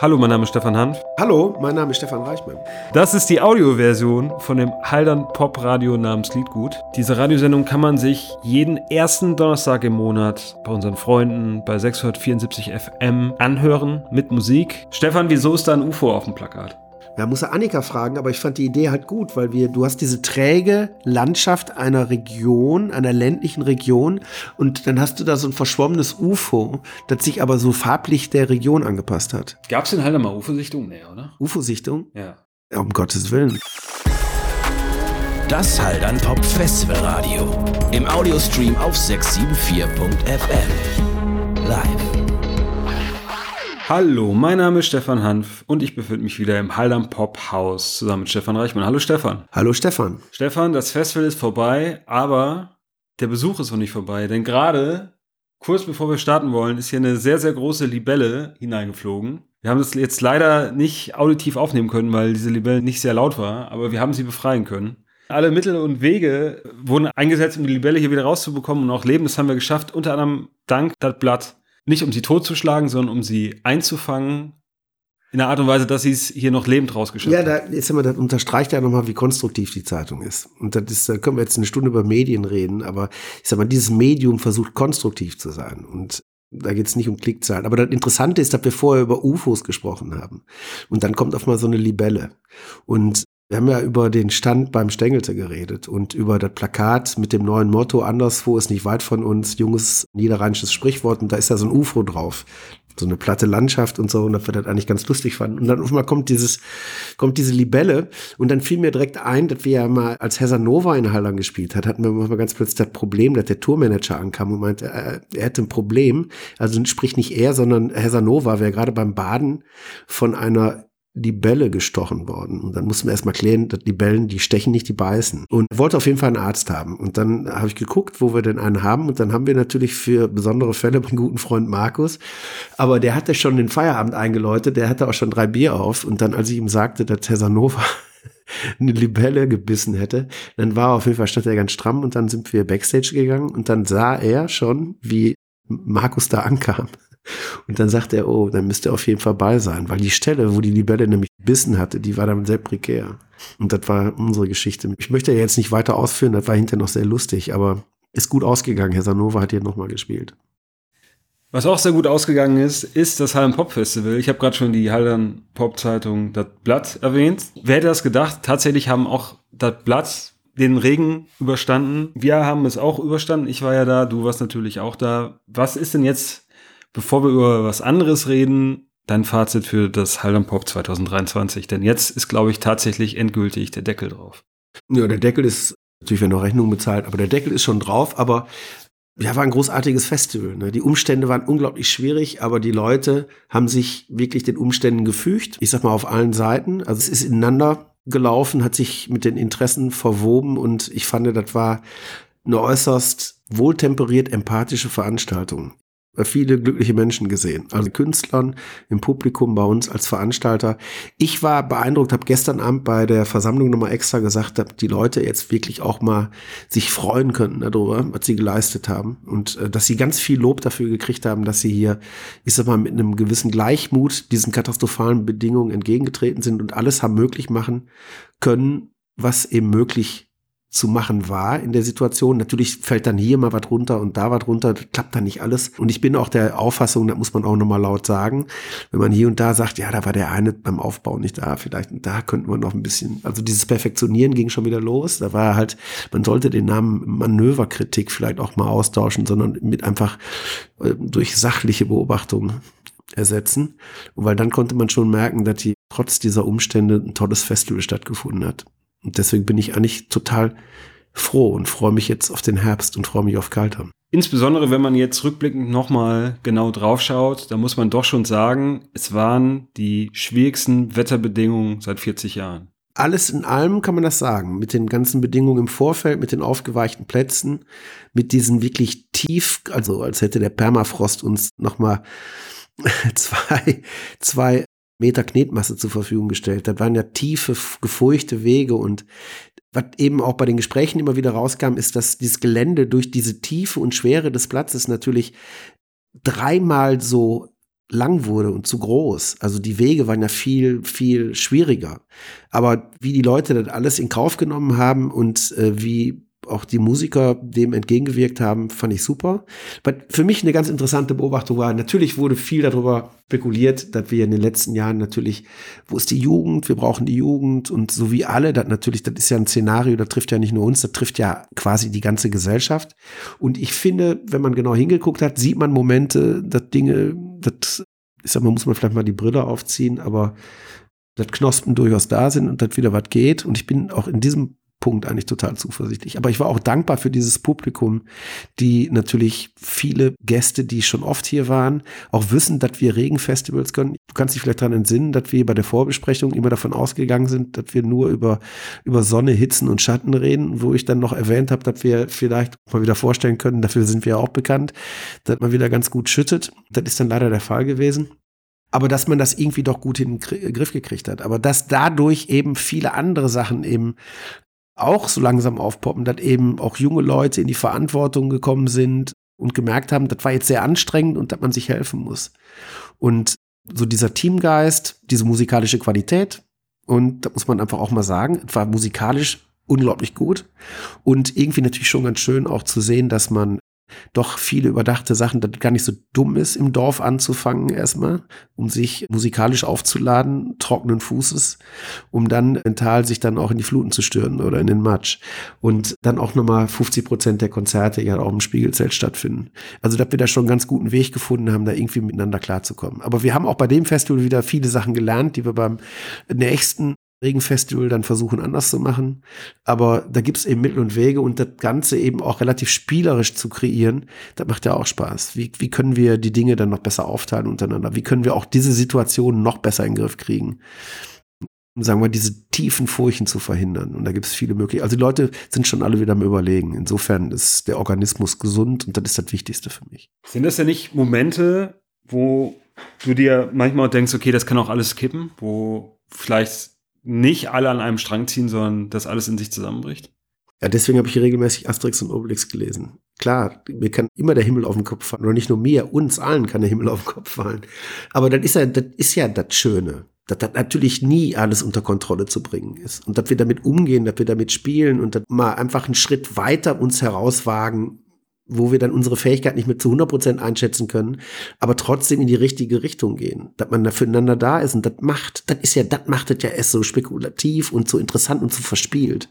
Hallo, mein Name ist Stefan Hanf. Hallo, mein Name ist Stefan Reichmann. Das ist die Audioversion von dem Haldern Pop Radio namens Liedgut. Diese Radiosendung kann man sich jeden ersten Donnerstag im Monat bei unseren Freunden bei 674 FM anhören mit Musik. Stefan, wieso ist da ein UFO auf dem Plakat? Ja, muss er Annika fragen, aber ich fand die Idee halt gut, weil wir, du hast diese träge Landschaft einer Region, einer ländlichen Region und dann hast du da so ein verschwommenes UFO, das sich aber so farblich der Region angepasst hat. Gab es denn halt mal UFO-Sichtung? Nee, oder? UFO-Sichtung? Ja. ja. Um Gottes Willen. Das Haldern Pop Festival Radio. Im Audiostream auf 674.fm. Live. Hallo, mein Name ist Stefan Hanf und ich befinde mich wieder im Haldern Pop Haus zusammen mit Stefan Reichmann. Hallo Stefan. Hallo Stefan. Stefan, das Festival ist vorbei, aber der Besuch ist noch nicht vorbei, denn gerade kurz bevor wir starten wollen, ist hier eine sehr, sehr große Libelle hineingeflogen. Wir haben das jetzt leider nicht auditiv aufnehmen können, weil diese Libelle nicht sehr laut war, aber wir haben sie befreien können. Alle Mittel und Wege wurden eingesetzt, um die Libelle hier wieder rauszubekommen und auch leben. Das haben wir geschafft, unter anderem dank das Blatt nicht um sie totzuschlagen, sondern um sie einzufangen. In der Art und Weise, dass sie es hier noch lebend rausgeschafft ja, da, jetzt haben wir, das unterstreicht ja nochmal, wie konstruktiv die Zeitung ist. Und das ist, da können wir jetzt eine Stunde über Medien reden, aber ich sag mal, dieses Medium versucht konstruktiv zu sein. Und da geht es nicht um Klickzahlen. Aber das Interessante ist, dass wir vorher über UFOs gesprochen haben. Und dann kommt auf mal so eine Libelle. Und wir haben ja über den Stand beim Stengelte geredet und über das Plakat mit dem neuen Motto, anderswo ist nicht weit von uns, junges niederrheinisches Sprichwort und da ist ja so ein UFO drauf. So eine platte Landschaft und so, und dass wir das eigentlich ganz lustig fanden. Und dann auf einmal kommt dieses, kommt diese Libelle und dann fiel mir direkt ein, dass wir ja mal, als Hesanova in Hallern gespielt hat, hatten wir mal ganz plötzlich das Problem, dass der Tourmanager ankam und meinte, er, er hätte ein Problem. Also sprich nicht er, sondern Hesanova wäre gerade beim Baden von einer Libelle gestochen worden. Und dann mussten wir erstmal klären, dass Libellen, die stechen nicht, die beißen. Und wollte auf jeden Fall einen Arzt haben. Und dann habe ich geguckt, wo wir denn einen haben. Und dann haben wir natürlich für besondere Fälle meinen guten Freund Markus. Aber der hatte schon den Feierabend eingeläutet. Der hatte auch schon drei Bier auf. Und dann, als ich ihm sagte, dass Casanova eine Libelle gebissen hätte, dann war er auf jeden Fall stand er ganz stramm und dann sind wir Backstage gegangen und dann sah er schon, wie Markus da ankam. Und dann sagt er, oh, dann müsste er auf jeden Fall bei sein, weil die Stelle, wo die Libelle nämlich gebissen hatte, die war dann sehr prekär. Und das war unsere Geschichte. Ich möchte ja jetzt nicht weiter ausführen, das war hinterher noch sehr lustig, aber ist gut ausgegangen. Herr Sanova hat hier nochmal gespielt. Was auch sehr gut ausgegangen ist, ist das Hallen Pop Festival. Ich habe gerade schon die Hallen Pop Zeitung das Blatt erwähnt. Wer hätte das gedacht? Tatsächlich haben auch das Blatt den Regen überstanden. Wir haben es auch überstanden. Ich war ja da, du warst natürlich auch da. Was ist denn jetzt bevor wir über was anderes reden, dein Fazit für das Haldern Pop 2023. Denn jetzt ist, glaube ich, tatsächlich endgültig der Deckel drauf. Ja, der Deckel ist, natürlich werden noch Rechnungen bezahlt, aber der Deckel ist schon drauf, aber ja, war ein großartiges Festival. Ne? Die Umstände waren unglaublich schwierig, aber die Leute haben sich wirklich den Umständen gefügt. Ich sag mal auf allen Seiten. Also es ist ineinander gelaufen, hat sich mit den Interessen verwoben und ich fand, das war eine äußerst wohltemperiert empathische Veranstaltung viele glückliche Menschen gesehen. Also Künstlern im Publikum bei uns als Veranstalter. Ich war beeindruckt, habe gestern Abend bei der Versammlung nochmal extra gesagt, dass die Leute jetzt wirklich auch mal sich freuen könnten darüber, was sie geleistet haben. Und äh, dass sie ganz viel Lob dafür gekriegt haben, dass sie hier, ich sag mal, mit einem gewissen Gleichmut diesen katastrophalen Bedingungen entgegengetreten sind und alles haben möglich machen können, was eben möglich zu machen war in der Situation. Natürlich fällt dann hier mal was runter und da was runter, das klappt dann nicht alles. Und ich bin auch der Auffassung, da muss man auch nochmal laut sagen, wenn man hier und da sagt, ja, da war der eine beim Aufbau nicht da, vielleicht da könnte man noch ein bisschen, also dieses Perfektionieren ging schon wieder los. Da war halt, man sollte den Namen Manöverkritik vielleicht auch mal austauschen, sondern mit einfach äh, durch sachliche Beobachtung ersetzen. Und weil dann konnte man schon merken, dass die trotz dieser Umstände ein tolles Festival stattgefunden hat. Und deswegen bin ich eigentlich total froh und freue mich jetzt auf den Herbst und freue mich auf Kaltern. Insbesondere wenn man jetzt rückblickend nochmal genau drauf schaut, da muss man doch schon sagen, es waren die schwierigsten Wetterbedingungen seit 40 Jahren. Alles in allem kann man das sagen, mit den ganzen Bedingungen im Vorfeld, mit den aufgeweichten Plätzen, mit diesen wirklich tief, also als hätte der Permafrost uns nochmal zwei, zwei Meter Knetmasse zur Verfügung gestellt. Das waren ja tiefe, gefurchte Wege und was eben auch bei den Gesprächen immer wieder rauskam, ist, dass dieses Gelände durch diese Tiefe und Schwere des Platzes natürlich dreimal so lang wurde und zu groß. Also die Wege waren ja viel, viel schwieriger. Aber wie die Leute das alles in Kauf genommen haben und äh, wie auch die Musiker dem entgegengewirkt haben, fand ich super. Aber für mich eine ganz interessante Beobachtung war, natürlich wurde viel darüber spekuliert, dass wir in den letzten Jahren natürlich, wo ist die Jugend? Wir brauchen die Jugend und so wie alle, das natürlich, das ist ja ein Szenario, das trifft ja nicht nur uns, das trifft ja quasi die ganze Gesellschaft. Und ich finde, wenn man genau hingeguckt hat, sieht man Momente, dass Dinge, das, ich sag mal, muss man vielleicht mal die Brille aufziehen, aber dass Knospen durchaus da sind und dass wieder was geht. Und ich bin auch in diesem Punkt eigentlich total zuversichtlich. Aber ich war auch dankbar für dieses Publikum, die natürlich viele Gäste, die schon oft hier waren, auch wissen, dass wir Regenfestivals können. Du kannst dich vielleicht daran entsinnen, dass wir bei der Vorbesprechung immer davon ausgegangen sind, dass wir nur über, über Sonne, Hitzen und Schatten reden, wo ich dann noch erwähnt habe, dass wir vielleicht mal wieder vorstellen können, dafür sind wir auch bekannt, dass man wieder ganz gut schüttet. Das ist dann leider der Fall gewesen aber dass man das irgendwie doch gut in den Griff gekriegt hat. Aber dass dadurch eben viele andere Sachen eben auch so langsam aufpoppen, dass eben auch junge Leute in die Verantwortung gekommen sind und gemerkt haben, das war jetzt sehr anstrengend und dass man sich helfen muss. Und so dieser Teamgeist, diese musikalische Qualität, und da muss man einfach auch mal sagen, es war musikalisch unglaublich gut und irgendwie natürlich schon ganz schön auch zu sehen, dass man doch viele überdachte Sachen, dass gar nicht so dumm ist, im Dorf anzufangen erstmal, um sich musikalisch aufzuladen, trockenen Fußes, um dann mental sich dann auch in die Fluten zu stürzen oder in den Matsch. Und dann auch nochmal 50 Prozent der Konzerte ja auch im Spiegelzelt stattfinden. Also, dass wir da schon einen ganz guten Weg gefunden haben, da irgendwie miteinander klarzukommen. Aber wir haben auch bei dem Festival wieder viele Sachen gelernt, die wir beim nächsten Regenfestival dann versuchen anders zu machen. Aber da gibt es eben Mittel und Wege und das Ganze eben auch relativ spielerisch zu kreieren, das macht ja auch Spaß. Wie, wie können wir die Dinge dann noch besser aufteilen untereinander? Wie können wir auch diese Situation noch besser in den Griff kriegen? Um, sagen wir, diese tiefen Furchen zu verhindern. Und da gibt es viele Möglichkeiten. Also die Leute sind schon alle wieder am Überlegen. Insofern ist der Organismus gesund und das ist das Wichtigste für mich. Sind das ja nicht Momente, wo du dir manchmal denkst, okay, das kann auch alles kippen, wo vielleicht nicht alle an einem Strang ziehen, sondern dass alles in sich zusammenbricht? Ja, deswegen habe ich hier regelmäßig Asterix und Obelix gelesen. Klar, mir kann immer der Himmel auf den Kopf fallen. Oder nicht nur mir, uns allen kann der Himmel auf den Kopf fallen. Aber das ist ja, das ist ja das Schöne. Dass das natürlich nie alles unter Kontrolle zu bringen ist. Und dass wir damit umgehen, dass wir damit spielen und dass mal einfach einen Schritt weiter uns herauswagen, wo wir dann unsere Fähigkeit nicht mehr zu 100 Prozent einschätzen können, aber trotzdem in die richtige Richtung gehen, dass man da füreinander da ist und das macht, das ist ja, das macht das ja erst so spekulativ und so interessant und so verspielt.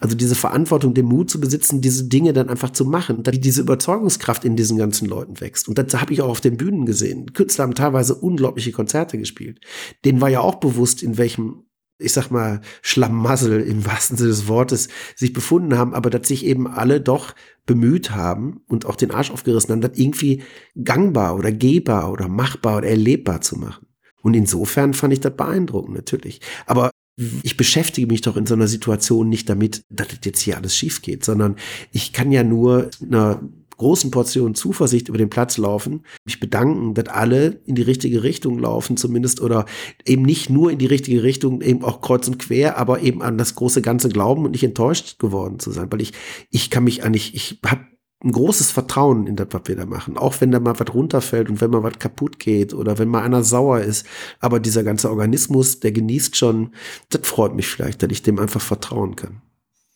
Also diese Verantwortung, den Mut zu besitzen, diese Dinge dann einfach zu machen, dass diese Überzeugungskraft in diesen ganzen Leuten wächst. Und das habe ich auch auf den Bühnen gesehen. Künstler haben teilweise unglaubliche Konzerte gespielt. Denen war ja auch bewusst, in welchem ich sag mal, Schlamassel im wahrsten Sinne des Wortes sich befunden haben, aber dass sich eben alle doch bemüht haben und auch den Arsch aufgerissen haben, das irgendwie gangbar oder gehbar oder machbar oder erlebbar zu machen. Und insofern fand ich das beeindruckend, natürlich. Aber ich beschäftige mich doch in so einer Situation nicht damit, dass das jetzt hier alles schief geht, sondern ich kann ja nur einer großen Portionen Zuversicht über den Platz laufen, mich bedanken, dass alle in die richtige Richtung laufen zumindest oder eben nicht nur in die richtige Richtung, eben auch kreuz und quer, aber eben an das große Ganze glauben und nicht enttäuscht geworden zu sein, weil ich, ich kann mich eigentlich, ich habe ein großes Vertrauen in das, was wir da machen. Auch wenn da mal was runterfällt und wenn mal was kaputt geht oder wenn mal einer sauer ist. Aber dieser ganze Organismus, der genießt schon, das freut mich vielleicht, dass ich dem einfach vertrauen kann.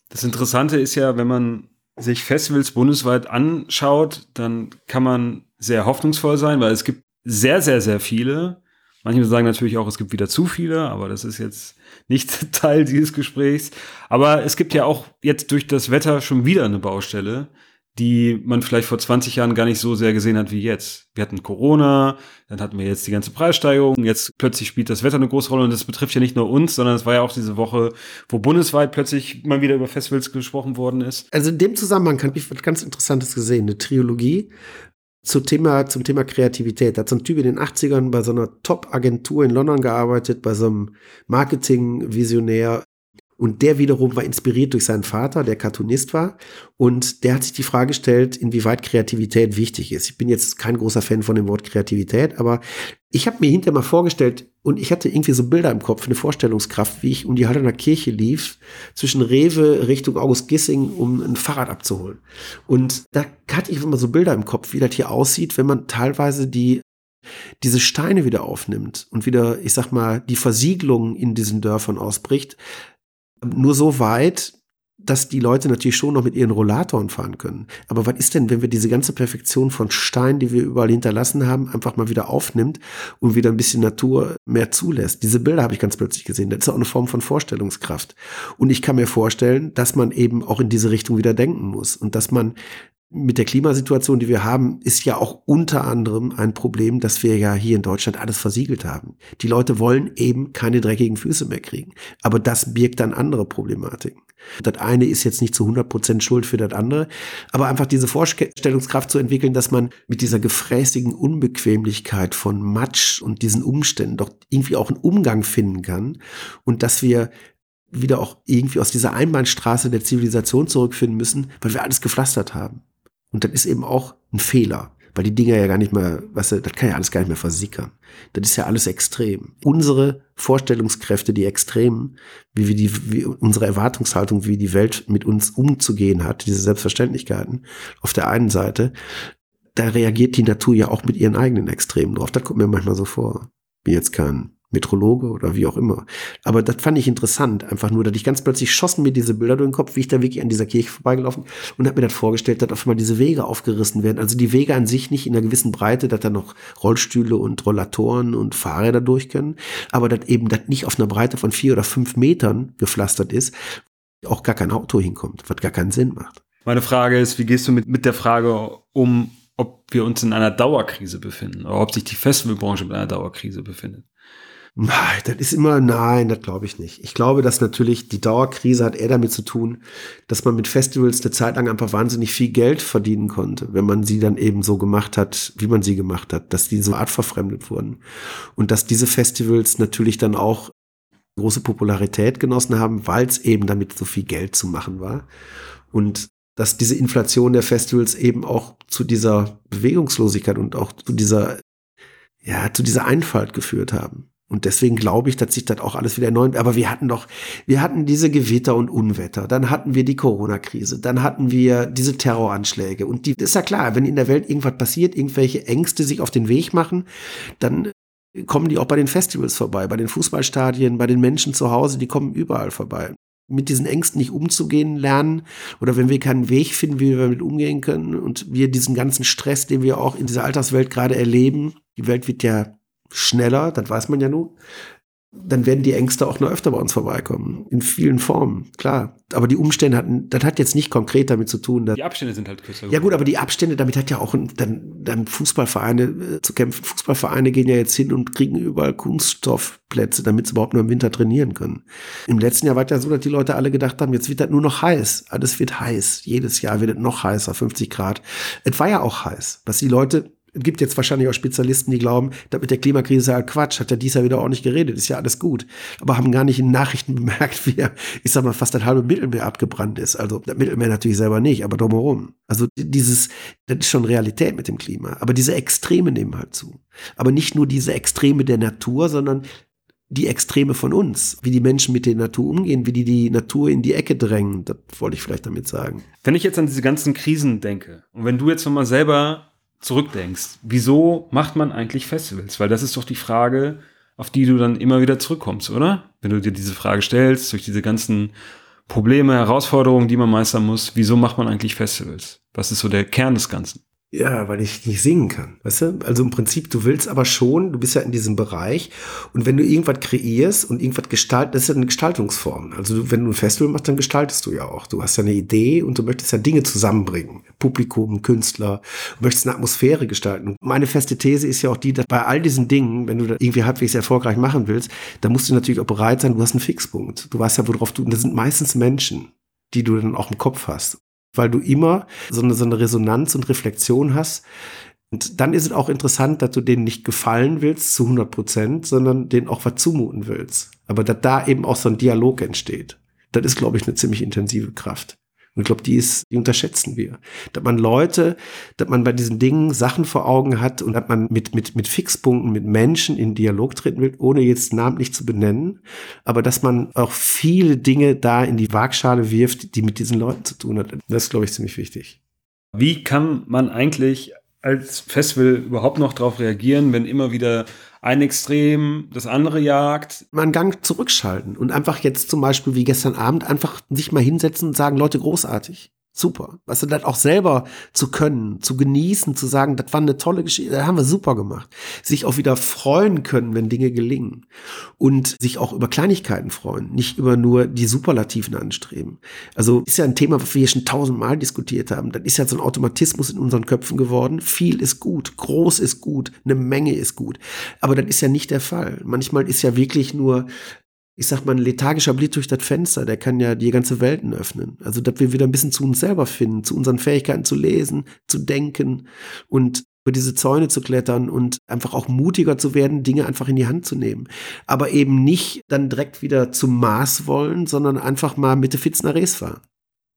Das Interessante ist ja, wenn man sich Festivals bundesweit anschaut, dann kann man sehr hoffnungsvoll sein, weil es gibt sehr, sehr, sehr viele. Manche sagen natürlich auch, es gibt wieder zu viele, aber das ist jetzt nicht Teil dieses Gesprächs. Aber es gibt ja auch jetzt durch das Wetter schon wieder eine Baustelle, die man vielleicht vor 20 Jahren gar nicht so sehr gesehen hat wie jetzt. Wir hatten Corona, dann hatten wir jetzt die ganze Preissteigerung, jetzt plötzlich spielt das Wetter eine große Rolle und das betrifft ja nicht nur uns, sondern es war ja auch diese Woche, wo bundesweit plötzlich mal wieder über Festivals gesprochen worden ist. Also in dem Zusammenhang habe ich was ganz Interessantes gesehen, eine Trilogie zum Thema, zum Thema Kreativität. Da hat so ein Typ in den 80ern bei so einer Top-Agentur in London gearbeitet, bei so einem Marketing-Visionär, und der wiederum war inspiriert durch seinen Vater, der Cartoonist war. Und der hat sich die Frage gestellt, inwieweit Kreativität wichtig ist. Ich bin jetzt kein großer Fan von dem Wort Kreativität, aber ich habe mir hinterher mal vorgestellt und ich hatte irgendwie so Bilder im Kopf, eine Vorstellungskraft, wie ich um die Hallener Kirche lief, zwischen Rewe Richtung August Gissing, um ein Fahrrad abzuholen. Und da hatte ich immer so Bilder im Kopf, wie das hier aussieht, wenn man teilweise die diese Steine wieder aufnimmt und wieder, ich sag mal, die Versiegelung in diesen Dörfern ausbricht, nur so weit, dass die Leute natürlich schon noch mit ihren Rollatoren fahren können. Aber was ist denn, wenn wir diese ganze Perfektion von Stein, die wir überall hinterlassen haben, einfach mal wieder aufnimmt und wieder ein bisschen Natur mehr zulässt? Diese Bilder habe ich ganz plötzlich gesehen. Das ist auch eine Form von Vorstellungskraft. Und ich kann mir vorstellen, dass man eben auch in diese Richtung wieder denken muss und dass man mit der Klimasituation, die wir haben, ist ja auch unter anderem ein Problem, dass wir ja hier in Deutschland alles versiegelt haben. Die Leute wollen eben keine dreckigen Füße mehr kriegen. Aber das birgt dann andere Problematiken. Das eine ist jetzt nicht zu 100 Prozent Schuld für das andere, aber einfach diese Vorstellungskraft zu entwickeln, dass man mit dieser gefräßigen Unbequemlichkeit von Matsch und diesen Umständen doch irgendwie auch einen Umgang finden kann und dass wir wieder auch irgendwie aus dieser Einbahnstraße der Zivilisation zurückfinden müssen, weil wir alles gepflastert haben. Und das ist eben auch ein Fehler, weil die Dinger ja gar nicht mehr, weißt du, das kann ja alles gar nicht mehr versickern. Das ist ja alles extrem. Unsere Vorstellungskräfte, die Extremen, wie wir die, wie unsere Erwartungshaltung, wie die Welt mit uns umzugehen hat, diese Selbstverständlichkeiten auf der einen Seite, da reagiert die Natur ja auch mit ihren eigenen Extremen drauf. Das kommt mir manchmal so vor. Bin jetzt kein Metrologe oder wie auch immer. Aber das fand ich interessant, einfach nur, dass ich ganz plötzlich schossen mir diese Bilder durch den Kopf, wie ich da wirklich an dieser Kirche vorbeigelaufen und habe mir das vorgestellt, dass auf einmal diese Wege aufgerissen werden. Also die Wege an sich nicht in einer gewissen Breite, dass da noch Rollstühle und Rollatoren und Fahrräder durch können, aber dass eben das nicht auf einer Breite von vier oder fünf Metern gepflastert ist, auch gar kein Auto hinkommt, was gar keinen Sinn macht. Meine Frage ist, wie gehst du mit, mit der Frage um, ob wir uns in einer Dauerkrise befinden oder ob sich die Festivalbranche in einer Dauerkrise befindet? Nein, das ist immer, nein, das glaube ich nicht. Ich glaube, dass natürlich die Dauerkrise hat eher damit zu tun, dass man mit Festivals eine Zeit lang einfach wahnsinnig viel Geld verdienen konnte, wenn man sie dann eben so gemacht hat, wie man sie gemacht hat, dass die so artverfremdet wurden. Und dass diese Festivals natürlich dann auch große Popularität genossen haben, weil es eben damit so viel Geld zu machen war. Und dass diese Inflation der Festivals eben auch zu dieser Bewegungslosigkeit und auch zu dieser, ja, zu dieser Einfalt geführt haben. Und deswegen glaube ich, dass sich das auch alles wieder neu. Aber wir hatten doch, wir hatten diese Gewitter und Unwetter, dann hatten wir die Corona-Krise, dann hatten wir diese Terroranschläge. Und die ist ja klar, wenn in der Welt irgendwas passiert, irgendwelche Ängste sich auf den Weg machen, dann kommen die auch bei den Festivals vorbei, bei den Fußballstadien, bei den Menschen zu Hause, die kommen überall vorbei. Mit diesen Ängsten nicht umzugehen lernen oder wenn wir keinen Weg finden, wie wir damit umgehen können und wir diesen ganzen Stress, den wir auch in dieser Alterswelt gerade erleben, die Welt wird ja schneller, das weiß man ja nun, dann werden die Ängste auch noch öfter bei uns vorbeikommen. In vielen Formen, klar. Aber die Umstände hatten, das hat jetzt nicht konkret damit zu tun. Dass, die Abstände sind halt kürzer. Ja gut, aber die Abstände, damit hat ja auch dann, dann Fußballvereine äh, zu kämpfen. Fußballvereine gehen ja jetzt hin und kriegen überall Kunststoffplätze, damit sie überhaupt nur im Winter trainieren können. Im letzten Jahr war es ja so, dass die Leute alle gedacht haben, jetzt wird das nur noch heiß. Alles wird heiß. Jedes Jahr wird es noch heißer, 50 Grad. Es war ja auch heiß. Was die Leute gibt jetzt wahrscheinlich auch Spezialisten, die glauben, dass mit der Klimakrise ja Quatsch, hat ja dies Jahr wieder auch nicht geredet, ist ja alles gut. Aber haben gar nicht in Nachrichten bemerkt, wie er, ich sag mal, fast ein halbes Mittelmeer abgebrannt ist. Also das Mittelmeer natürlich selber nicht, aber drumherum. Also dieses, das ist schon Realität mit dem Klima. Aber diese Extreme nehmen halt zu. Aber nicht nur diese Extreme der Natur, sondern die Extreme von uns, wie die Menschen mit der Natur umgehen, wie die die Natur in die Ecke drängen, das wollte ich vielleicht damit sagen. Wenn ich jetzt an diese ganzen Krisen denke und wenn du jetzt nochmal selber zurückdenkst, wieso macht man eigentlich Festivals? Weil das ist doch die Frage, auf die du dann immer wieder zurückkommst, oder? Wenn du dir diese Frage stellst, durch diese ganzen Probleme, Herausforderungen, die man meistern muss, wieso macht man eigentlich Festivals? Was ist so der Kern des Ganzen? Ja, weil ich nicht singen kann. Weißt du? Also im Prinzip, du willst aber schon, du bist ja in diesem Bereich und wenn du irgendwas kreierst und irgendwas gestaltest, das ist ja eine Gestaltungsform. Also du, wenn du ein Festival machst, dann gestaltest du ja auch. Du hast ja eine Idee und du möchtest ja Dinge zusammenbringen. Publikum, Künstler, du möchtest eine Atmosphäre gestalten. Meine feste These ist ja auch die, dass bei all diesen Dingen, wenn du da irgendwie halbwegs erfolgreich machen willst, dann musst du natürlich auch bereit sein, du hast einen Fixpunkt. Du weißt ja, worauf du, und das sind meistens Menschen die du dann auch im Kopf hast weil du immer so eine, so eine Resonanz und Reflexion hast. Und dann ist es auch interessant, dass du denen nicht gefallen willst zu 100 Prozent, sondern denen auch was zumuten willst. Aber dass da eben auch so ein Dialog entsteht. Das ist, glaube ich, eine ziemlich intensive Kraft. Und ich glaube, die ist, die unterschätzen wir. Dass man Leute, dass man bei diesen Dingen Sachen vor Augen hat und dass man mit, mit, mit Fixpunkten, mit Menschen in Dialog treten will, ohne jetzt namentlich zu benennen. Aber dass man auch viele Dinge da in die Waagschale wirft, die mit diesen Leuten zu tun hat. Das ist, glaube ich, ziemlich wichtig. Wie kann man eigentlich als Festival überhaupt noch darauf reagieren, wenn immer wieder ein Extrem das andere jagt? Mal einen Gang zurückschalten und einfach jetzt zum Beispiel wie gestern Abend einfach sich mal hinsetzen und sagen, Leute, großartig. Super. Weißt du, das auch selber zu können, zu genießen, zu sagen, das war eine tolle Geschichte, das haben wir super gemacht. Sich auch wieder freuen können, wenn Dinge gelingen. Und sich auch über Kleinigkeiten freuen, nicht über nur die Superlativen anstreben. Also ist ja ein Thema, was wir hier schon tausendmal diskutiert haben. Das ist ja so ein Automatismus in unseren Köpfen geworden. Viel ist gut, groß ist gut, eine Menge ist gut. Aber das ist ja nicht der Fall. Manchmal ist ja wirklich nur ich sag mal, ein lethargischer Blick durch das Fenster, der kann ja die ganze Welten öffnen. Also, dass wir wieder ein bisschen zu uns selber finden, zu unseren Fähigkeiten zu lesen, zu denken und über diese Zäune zu klettern und einfach auch mutiger zu werden, Dinge einfach in die Hand zu nehmen. Aber eben nicht dann direkt wieder zum Mars wollen, sondern einfach mal mit der Fitzner Res fahren.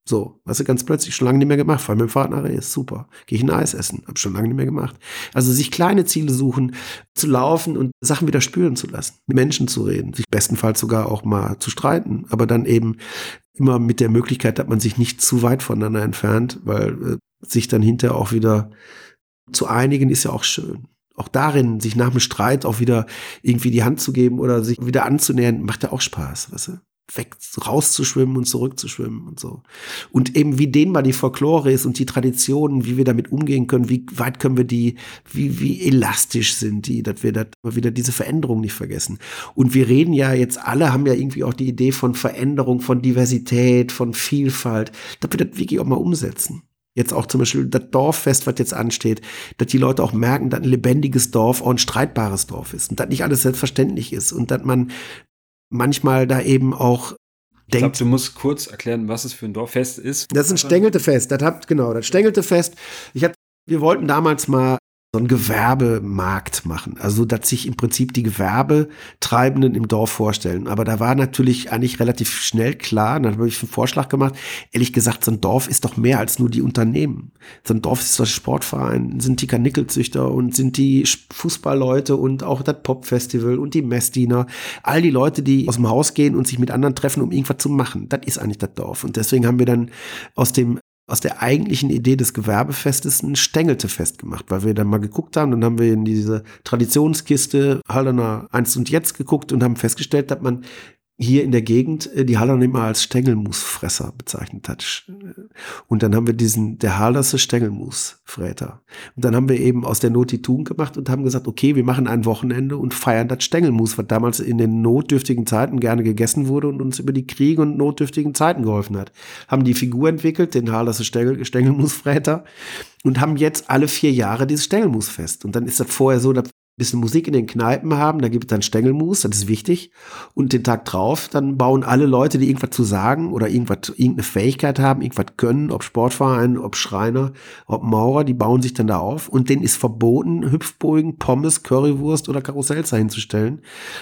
So, weißt du, ganz plötzlich, schon lange nicht mehr gemacht, vor allem mit dem Fahrrad nach ist super. Gehe ich ein Eis essen, hab schon lange nicht mehr gemacht. Also sich kleine Ziele suchen, zu laufen und Sachen wieder spüren zu lassen, mit Menschen zu reden, sich bestenfalls sogar auch mal zu streiten, aber dann eben immer mit der Möglichkeit, dass man sich nicht zu weit voneinander entfernt, weil äh, sich dann hinterher auch wieder zu einigen ist ja auch schön. Auch darin, sich nach dem Streit auch wieder irgendwie die Hand zu geben oder sich wieder anzunähern, macht ja auch Spaß, weißt du? Weg rauszuschwimmen und zurückzuschwimmen und so. Und eben wie dehnbar die Folklore ist und die Traditionen, wie wir damit umgehen können, wie weit können wir die, wie, wie elastisch sind die, dass wir da wieder diese Veränderung nicht vergessen. Und wir reden ja jetzt alle, haben ja irgendwie auch die Idee von Veränderung, von Diversität, von Vielfalt, dass wir das wirklich auch mal umsetzen. Jetzt auch zum Beispiel das Dorffest, was jetzt ansteht, dass die Leute auch merken, dass ein lebendiges Dorf auch ein streitbares Dorf ist und dass nicht alles selbstverständlich ist und dass man manchmal da eben auch ich glaube, du musst kurz erklären, was es für ein Dorffest ist. Das ist ein Stängeltefest. Das habt, genau, das Stängeltefest. Ich hab, wir wollten damals mal so einen Gewerbemarkt machen. Also, dass sich im Prinzip die Gewerbetreibenden im Dorf vorstellen. Aber da war natürlich eigentlich relativ schnell klar, dann habe ich einen Vorschlag gemacht. Ehrlich gesagt, so ein Dorf ist doch mehr als nur die Unternehmen. So ein Dorf ist das Sportverein, sind die Kanickelzüchter und sind die Fußballleute und auch das Popfestival und die Messdiener. All die Leute, die aus dem Haus gehen und sich mit anderen treffen, um irgendwas zu machen. Das ist eigentlich das Dorf. Und deswegen haben wir dann aus dem aus der eigentlichen Idee des Gewerbefestes ein Stängeltefest gemacht, weil wir dann mal geguckt haben, dann haben wir in diese Traditionskiste Hallerner Einst und Jetzt geguckt und haben festgestellt, dass man hier in der Gegend äh, die Haller immer als Stängelmusfresser bezeichnet hat. Und dann haben wir diesen, der Hallerse Stängelmusfräter. Und dann haben wir eben aus der Not die Tugend gemacht und haben gesagt, okay, wir machen ein Wochenende und feiern das Stängelmus, was damals in den notdürftigen Zeiten gerne gegessen wurde und uns über die Kriege und notdürftigen Zeiten geholfen hat. Haben die Figur entwickelt, den Hallerse Stängel, Stängelmusfräter und haben jetzt alle vier Jahre dieses Stängelmusfest. Und dann ist das vorher so, dass bisschen Musik in den Kneipen haben, da gibt es dann Stängelmus, das ist wichtig. Und den Tag drauf, dann bauen alle Leute, die irgendwas zu sagen oder irgendwas, irgendeine Fähigkeit haben, irgendwas können, ob Sportverein, ob Schreiner, ob Maurer, die bauen sich dann da auf. Und denen ist verboten, Hüpfbogen, Pommes, Currywurst oder Karussells hinzustellen,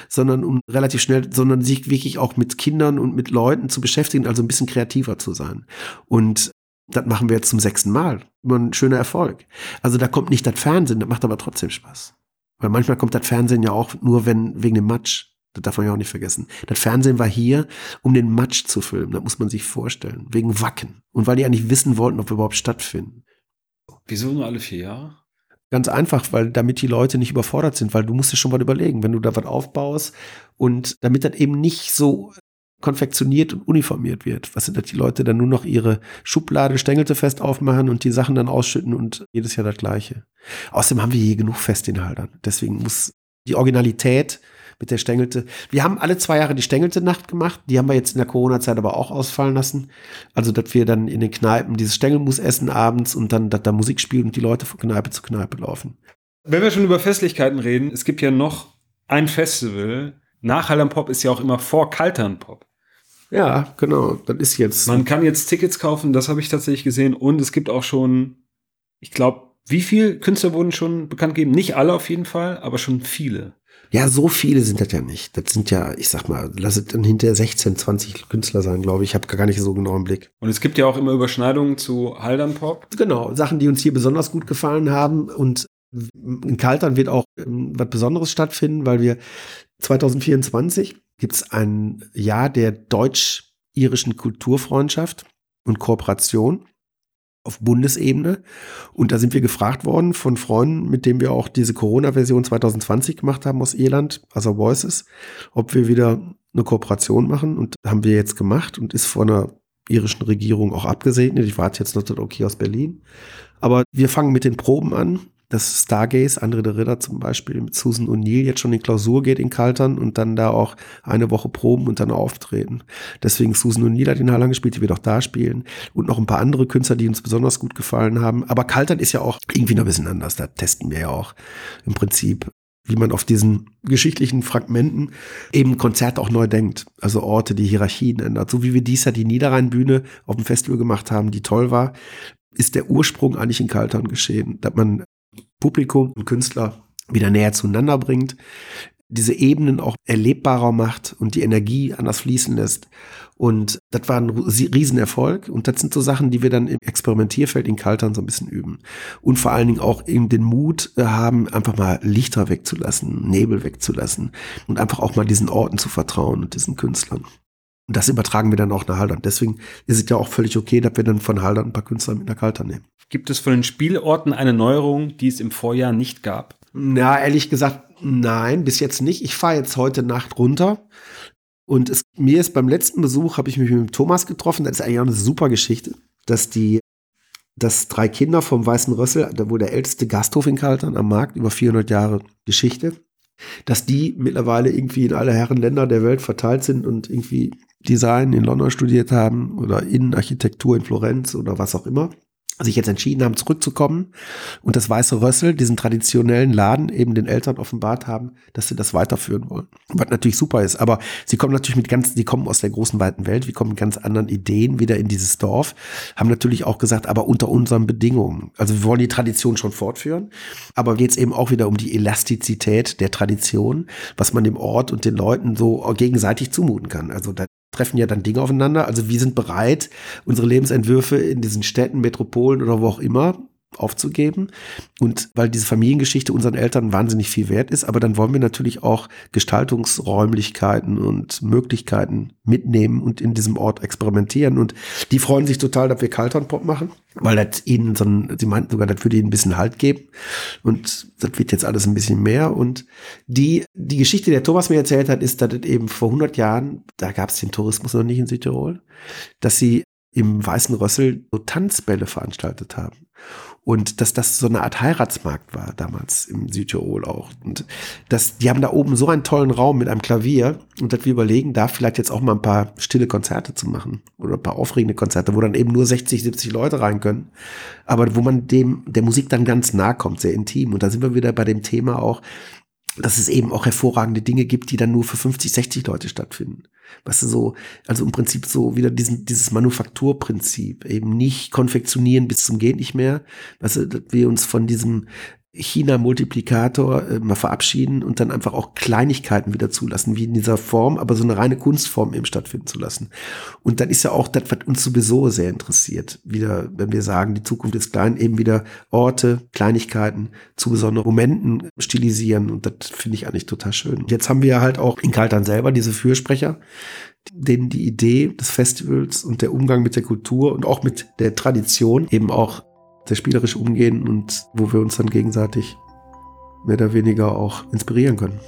sondern um relativ schnell, sondern sich wirklich auch mit Kindern und mit Leuten zu beschäftigen, also ein bisschen kreativer zu sein. Und das machen wir jetzt zum sechsten Mal. Immer ein schöner Erfolg. Also da kommt nicht das Fernsehen, das macht aber trotzdem Spaß. Weil manchmal kommt das Fernsehen ja auch nur wenn, wegen dem Match. Das darf man ja auch nicht vergessen. Das Fernsehen war hier, um den Match zu filmen. Das muss man sich vorstellen. Wegen Wacken. Und weil die eigentlich wissen wollten, ob wir überhaupt stattfinden. Wieso nur alle vier Jahre? Ganz einfach, weil damit die Leute nicht überfordert sind, weil du musst dir schon mal überlegen, wenn du da was aufbaust und damit das eben nicht so konfektioniert und uniformiert wird. Was sind das, die Leute dann nur noch ihre Schublade Stängelte fest aufmachen und die Sachen dann ausschütten und jedes Jahr das Gleiche. Außerdem haben wir hier genug Festinhaltern. Deswegen muss die Originalität mit der Stängelte. Wir haben alle zwei Jahre die Stängelte-Nacht gemacht. Die haben wir jetzt in der Corona-Zeit aber auch ausfallen lassen. Also, dass wir dann in den Kneipen dieses Stängelmus essen abends und dann, dass da Musik spielen und die Leute von Kneipe zu Kneipe laufen. Wenn wir schon über Festlichkeiten reden, es gibt ja noch ein Festival. Nach Hallam ist ja auch immer vor Kaltern. Ja, genau. Das ist jetzt. Man kann jetzt Tickets kaufen, das habe ich tatsächlich gesehen. Und es gibt auch schon, ich glaube, wie viele Künstler wurden schon bekannt gegeben? Nicht alle auf jeden Fall, aber schon viele. Ja, so viele sind das ja nicht. Das sind ja, ich sag mal, lass es dann hinter 16, 20 Künstler sein, glaube ich. Ich habe gar nicht so genau im Blick. Und es gibt ja auch immer Überschneidungen zu Haldern Pop. Genau, Sachen, die uns hier besonders gut gefallen haben. Und in Kaltern wird auch ähm, was Besonderes stattfinden, weil wir 2024 gibt es ein Jahr der deutsch-irischen Kulturfreundschaft und Kooperation auf Bundesebene. Und da sind wir gefragt worden von Freunden, mit denen wir auch diese Corona-Version 2020 gemacht haben aus Irland, also Voices, ob wir wieder eine Kooperation machen. Und haben wir jetzt gemacht und ist von der irischen Regierung auch abgesegnet. Ich warte jetzt noch das Okay aus Berlin. Aber wir fangen mit den Proben an dass Stargaze, andere der Ritter zum Beispiel mit Susan O'Neill jetzt schon in Klausur geht in Kaltern und dann da auch eine Woche proben und dann auftreten. Deswegen Susan O'Neill hat in Hallang gespielt, die wird auch da spielen und noch ein paar andere Künstler, die uns besonders gut gefallen haben. Aber Kaltern ist ja auch irgendwie noch ein bisschen anders. Da testen wir ja auch im Prinzip wie man auf diesen geschichtlichen Fragmenten eben Konzert auch neu denkt. Also Orte, die Hierarchien ändert. So wie wir dies ja die Niederrheinbühne auf dem Festival gemacht haben, die toll war, ist der Ursprung eigentlich in Kaltern geschehen. Dass man Publikum und Künstler wieder näher zueinander bringt, diese Ebenen auch erlebbarer macht und die Energie anders fließen lässt. Und das war ein Riesenerfolg. Und das sind so Sachen, die wir dann im Experimentierfeld in Kaltern so ein bisschen üben. Und vor allen Dingen auch eben den Mut äh, haben, einfach mal Lichter wegzulassen, Nebel wegzulassen und einfach auch mal diesen Orten zu vertrauen und diesen Künstlern. Und das übertragen wir dann auch nach Haldern. Deswegen ist es ja auch völlig okay, dass wir dann von Haldern ein paar Künstler mit nach Kaltern nehmen. Gibt es von den Spielorten eine Neuerung, die es im Vorjahr nicht gab? Na, ehrlich gesagt, nein, bis jetzt nicht. Ich fahre jetzt heute Nacht runter. Und es, mir ist beim letzten Besuch, habe ich mich mit Thomas getroffen. Das ist eigentlich auch eine super Geschichte, dass die, dass drei Kinder vom Weißen Rössel, da wo der älteste Gasthof in Kaltern am Markt, über 400 Jahre Geschichte, dass die mittlerweile irgendwie in alle Herren Länder der Welt verteilt sind und irgendwie Design in London studiert haben oder Innenarchitektur in Florenz oder was auch immer sich jetzt entschieden haben, zurückzukommen und das Weiße Rössel, diesen traditionellen Laden, eben den Eltern offenbart haben, dass sie das weiterführen wollen. Was natürlich super ist. Aber sie kommen natürlich mit ganz, die kommen aus der großen, weiten Welt, wir kommen mit ganz anderen Ideen wieder in dieses Dorf, haben natürlich auch gesagt, aber unter unseren Bedingungen. Also wir wollen die Tradition schon fortführen, aber geht es eben auch wieder um die Elastizität der Tradition, was man dem Ort und den Leuten so gegenseitig zumuten kann. Also da treffen ja dann Dinge aufeinander. Also wir sind bereit, unsere Lebensentwürfe in diesen Städten, Metropolen oder wo auch immer aufzugeben. Und weil diese Familiengeschichte unseren Eltern wahnsinnig viel wert ist, aber dann wollen wir natürlich auch Gestaltungsräumlichkeiten und Möglichkeiten mitnehmen und in diesem Ort experimentieren. Und die freuen sich total, dass wir Kalternpop machen, weil das ihnen so ein, sie meinten sogar, das würde ihnen ein bisschen Halt geben. Und das wird jetzt alles ein bisschen mehr. Und die, die Geschichte, der Thomas mir erzählt hat, ist, dass das eben vor 100 Jahren, da gab es den Tourismus noch nicht in Südtirol, dass sie im Weißen Rössel so Tanzbälle veranstaltet haben. Und dass das so eine Art Heiratsmarkt war damals im Südtirol auch. Und das, die haben da oben so einen tollen Raum mit einem Klavier und dass wir überlegen, da vielleicht jetzt auch mal ein paar stille Konzerte zu machen oder ein paar aufregende Konzerte, wo dann eben nur 60, 70 Leute rein können. Aber wo man dem, der Musik dann ganz nah kommt, sehr intim. Und da sind wir wieder bei dem Thema auch, dass es eben auch hervorragende Dinge gibt, die dann nur für 50, 60 Leute stattfinden. Weißt du, so, also im Prinzip so wieder diesen, dieses Manufakturprinzip, eben nicht konfektionieren bis zum Geht nicht mehr. Weißt du, dass wir uns von diesem China-Multiplikator äh, mal verabschieden und dann einfach auch Kleinigkeiten wieder zulassen, wie in dieser Form, aber so eine reine Kunstform eben stattfinden zu lassen. Und dann ist ja auch das, was uns sowieso sehr interessiert, wieder, wenn wir sagen, die Zukunft ist klein, eben wieder Orte, Kleinigkeiten zu besonderen Momenten stilisieren und das finde ich eigentlich total schön. Jetzt haben wir halt auch in Kaltern selber diese Fürsprecher, denen die Idee des Festivals und der Umgang mit der Kultur und auch mit der Tradition eben auch sehr spielerisch umgehen und wo wir uns dann gegenseitig mehr oder weniger auch inspirieren können.